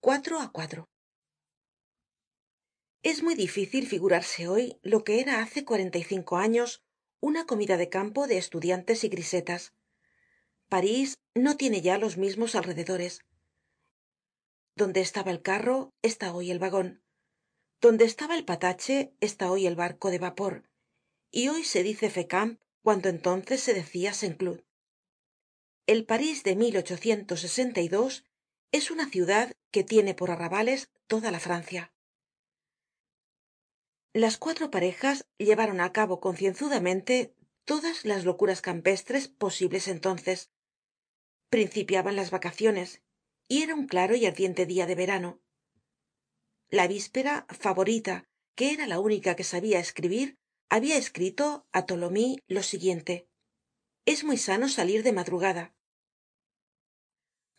cuatro á cuatro. Es muy difícil figurarse hoy lo que era hace cuarenta y cinco años una comida de campo de estudiantes y grisetas. París no tiene ya los mismos alrededores. Donde estaba el carro está hoy el vagon donde estaba el patache está hoy el barco de vapor y hoy se dice fécamp cuando entonces se decia saint cloud el parís de es una ciudad que tiene por arrabales toda la francia. Las cuatro parejas llevaron á cabo concienzudamente todas las locuras campestres posibles entonces. Principiaban las vacaciones y era un claro y ardiente dia de verano la víspera favorita que era la única que sabia escribir habia escrito á tholomyes lo siguiente es muy sano salir de madrugada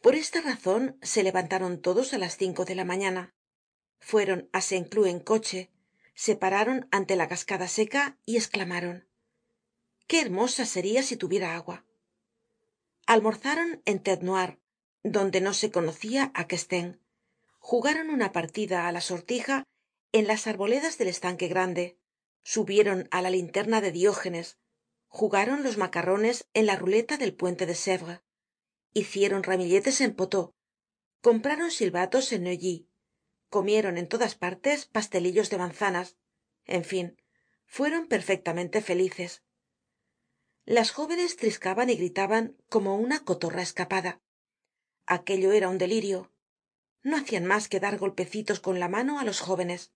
por esta razon se levantaron todos á las cinco de la mañana. Fueron á saint cloud en coche se pararon ante la cascada seca y esclamaron qué hermosa seria si tuviera agua almorzaron en tete noire donde no se conocia á jugaron una partida á la sortija en las arboledas del estanque grande subieron á la linterna de diógenes jugaron los macarrones en la ruleta del puente de sevres hicieron ramilletes en poteau compraron silbatos en neuilly comieron en todas partes pastelillos de manzanas en fin fueron perfectamente felices. Las jóvenes triscaban y gritaban como una cotorra escapada. Aquello era un delirio no hacian mas que dar golpecitos con la mano á los jóvenes.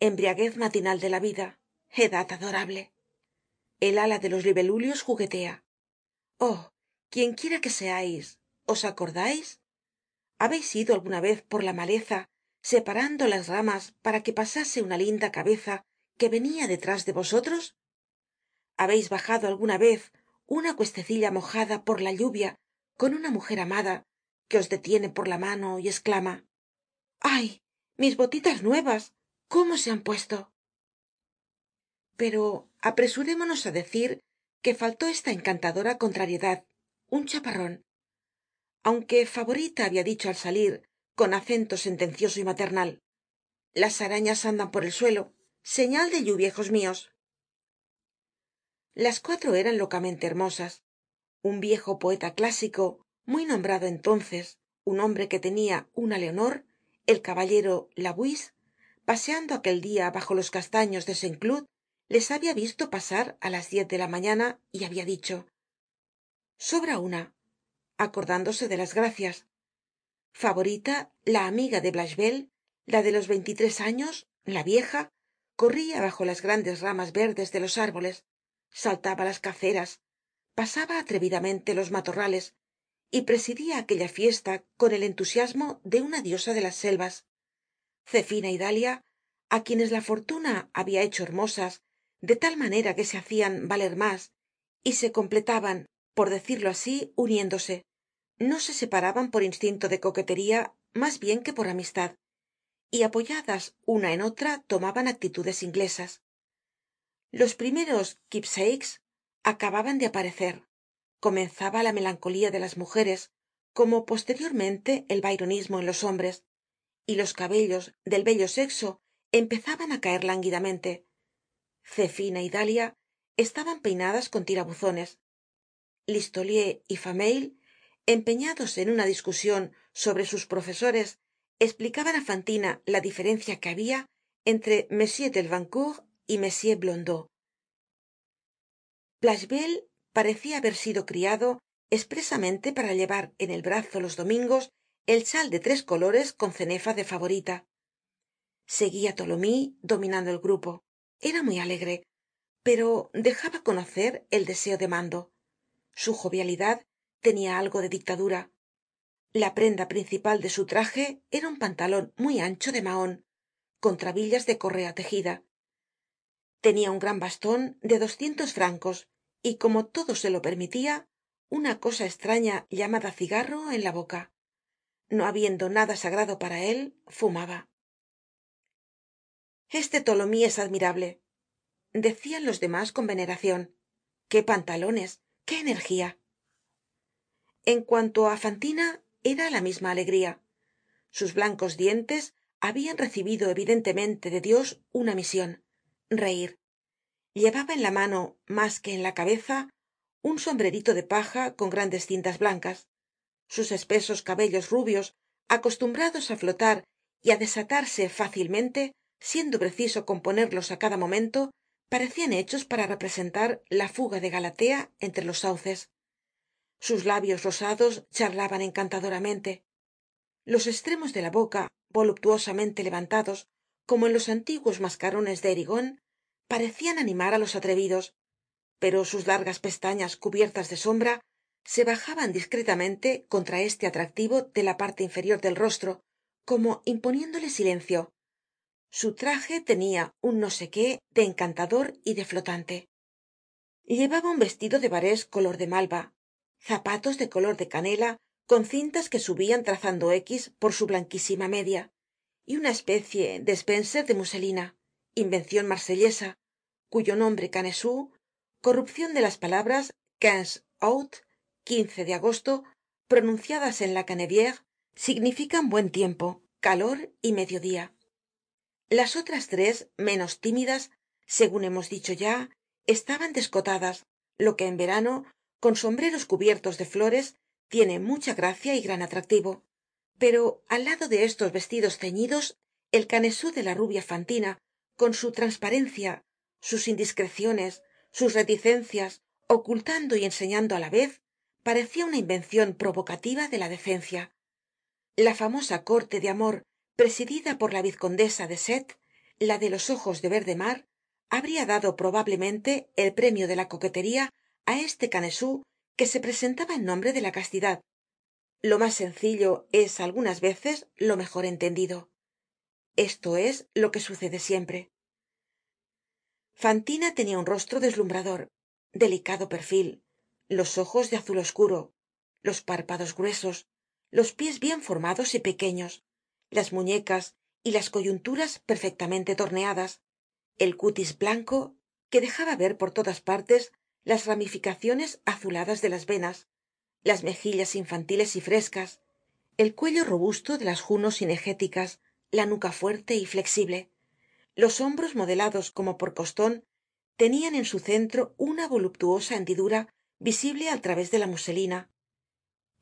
Embriaguez matinal de la vida edad adorable. El ala de los libelulios juguetea. Oh quien quiera que seais os acordais habeis ido alguna vez por la maleza separando las ramas para que pasase una linda cabeza que venia detrás de vosotros habeis bajado alguna vez una cuestecilla mojada por la lluvia con una mujer amada que os detiene por la mano y esclama ay mis botitas nuevas cómo se han puesto pero apresurémonos á decir que faltó esta encantadora contrariedad un chaparron aunque favorita habia dicho al salir con acento sentencioso y maternal las arañas andan por el suelo señal de lluvia hijos mios las cuatro eran locamente hermosas. Un viejo poeta clásico muy nombrado entonces un hombre que tenia una leonor el caballero labouisse paseando aquel dia bajo los castaños de saint cloud les habia visto pasar á las diez de la mañana y habia dicho sobra una acordándose de las gracias. Favorita la amiga de blachevelle la de los veintitres años la vieja corria bajo las grandes ramas verdes de los árboles saltaba las caceras pasaba atrevidamente los matorrales y presidia aquella fiesta con el entusiasmo de una diosa de las selvas zefina y dalia á quienes la fortuna habia hecho hermosas de tal manera que se hacian valer mas y se completaban por decirlo así uniéndose. No se separaban por instinto de coquetería mas bien que por amistad y apoyadas una en otra tomaban actitudes inglesas. Los primeros keepsakes acababan de aparecer comenzaba la melancolía de las mujeres como posteriormente el byronismo en los hombres y los cabellos del bello sexo empezaban á caer lánguidamente. Zefina y dalia estaban peinadas con tirabuzones. Listolier y fameuil empeñados en una discusion sobre sus profesores esplicaban á fantina la diferencia que habia entre m delvancourt y m blondeau parecia haber sido criado espresamente para llevar en el brazo los domingos el chal de tres colores con cenefa de favorita. Seguia tholomyes dominando el grupo. Era muy alegre pero dejaba conocer el deseo de mando. Su jovialidad tenia algo de dictadura. La prenda principal de su traje era un pantalon muy ancho de mahon con trabillas de correa tejida. Tenia un gran baston de doscientos francos y como todo se lo permitia una cosa estraña llamada cigarro en la boca. No habiendo nada sagrado para él fumaba. Este tholomyes es admirable. Decian los demás con veneracion qué pantalones qué energía en cuanto á fantina era la misma alegría. Sus blancos dientes habian recibido evidentemente de dios una mision reir llevaba en la mano mas que en la cabeza un sombrerito de paja con grandes cintas blancas. Sus espesos cabellos rubios acostumbrados á flotar y á desatarse fácilmente siendo preciso componerlos á cada momento parecian hechos para representar la fuga de galatea entre los sauces. Sus labios rosados charlaban encantadoramente. Los estremos de la boca voluptuosamente levantados como en los antiguos mascarones de parecian animar á los atrevidos pero sus largas pestañas cubiertas de sombra se bajaban discretamente contra este atractivo de la parte inferior del rostro como imponiéndole silencio. Su traje tenia un no sé qué de encantador y de flotante. Llevaba un vestido de barés color de malva zapatos de color de canela con cintas que subian trazando x por su blanquísima media y una especie de spencer de muselina invencion marsellesa cuyo nombre canesú corrupcion de las palabras quinze août de agosto pronunciadas en la cannebiére significan buen tiempo calor y mediodía. Las otras tres menos tímidas segun hemos dicho ya estaban descotadas lo que en verano con sombreros cubiertos de flores tiene mucha gracia y gran atractivo. Pero al lado de estos vestidos ceñidos el canesú de la rubia fantina con su transparencia sus indiscreciones sus reticencias ocultando y enseñando á la vez parecia una invencion provocativa de la decencia. La famosa corte de amor presidida por la vizcondesa de cette la de los ojos de verde mar habria dado probablemente el premio de la coquetería á este canesú que se presentaba en nombre de la castidad. Lo mas sencillo es algunas veces lo mejor entendido esto es lo que sucede siempre. Fantina tenia un rostro deslumbrador delicado perfil los ojos de azul oscuro los párpados gruesos los pies bien formados y pequeños las muñecas y las coyunturas perfectamente torneadas el cutis blanco que dejaba ver por todas partes las ramificaciones azuladas de las venas las mejillas infantiles y frescas el cuello robusto de las junos la nuca fuerte y flexible. Los hombros modelados como por coston tenian en su centro una voluptuosa hendidura visible al través de la muselina.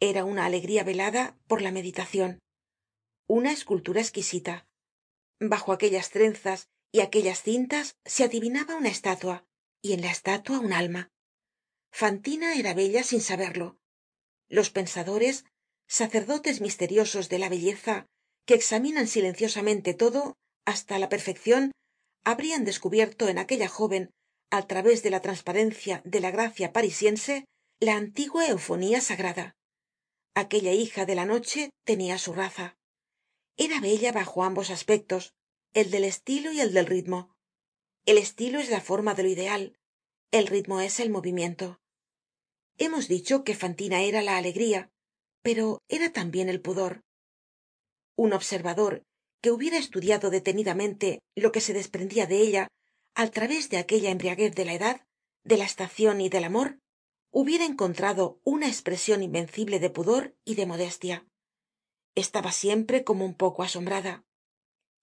Era una alegría velada por la meditacion una escultura esquisita bajo aquellas trenzas y aquellas cintas se adivinaba una estatua y en la estatua un alma. Fantina era bella sin saberlo. Los pensadores sacerdotes misteriosos de la belleza que examinan silenciosamente todo hasta la perfeccion habrian descubierto en aquella joven al través de la transparencia de la gracia parisiense la antigua eufonía sagrada. Aquella hija de la noche tenia su raza. Era bella bajo ambos aspectos el del estilo y el del ritmo. El estilo es la forma de lo ideal el ritmo es el movimiento. Hemos dicho que fantina era la alegría pero era tambien el pudor un observador que hubiera estudiado detenidamente lo que se desprendia de ella al través de aquella embriaguez de la edad de la estacion y del amor hubiera encontrado una espresion invencible de pudor y de modestia. Estaba siempre como un poco asombrada.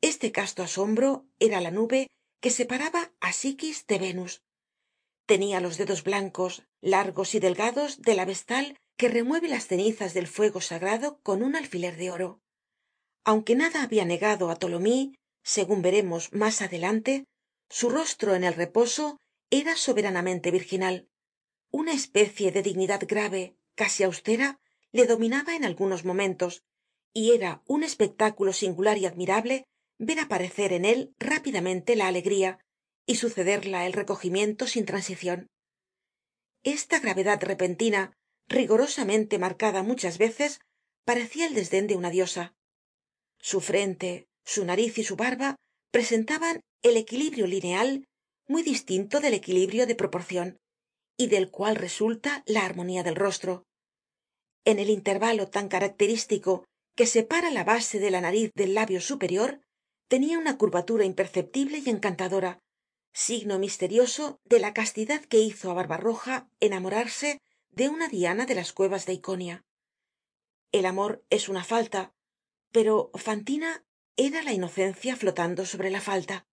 Este casto asombro era la nube que separaba á psiquis de venus. Tenia los dedos blancos largos y delgados de la vestal que remueve las cenizas del fuego sagrado con un alfiler de oro aunque nada habia negado á tholomyes segun veremos mas adelante su rostro en el reposo era soberanamente virginal. Una especie de dignidad grave casi austera le dominaba en algunos momentos y era un espectáculo singular y admirable ver aparecer en él rápidamente la alegría y sucederla el recogimiento sin transicion esta gravedad repentina rigorosamente marcada muchas veces parecia el desden de una diosa su frente su nariz y su barba presentaban el equilibrio lineal muy distinto del equilibrio de proporcion y del cual resulta la armonía del rostro. En el intervalo tan característico que separa la base de la nariz del labio superior tenia una curvatura imperceptible y encantadora signo misterioso de la castidad que hizo á barbarroja enamorarse de una diana de las cuevas de iconia. El amor es una falta pero fantina era la inocencia flotando sobre la falta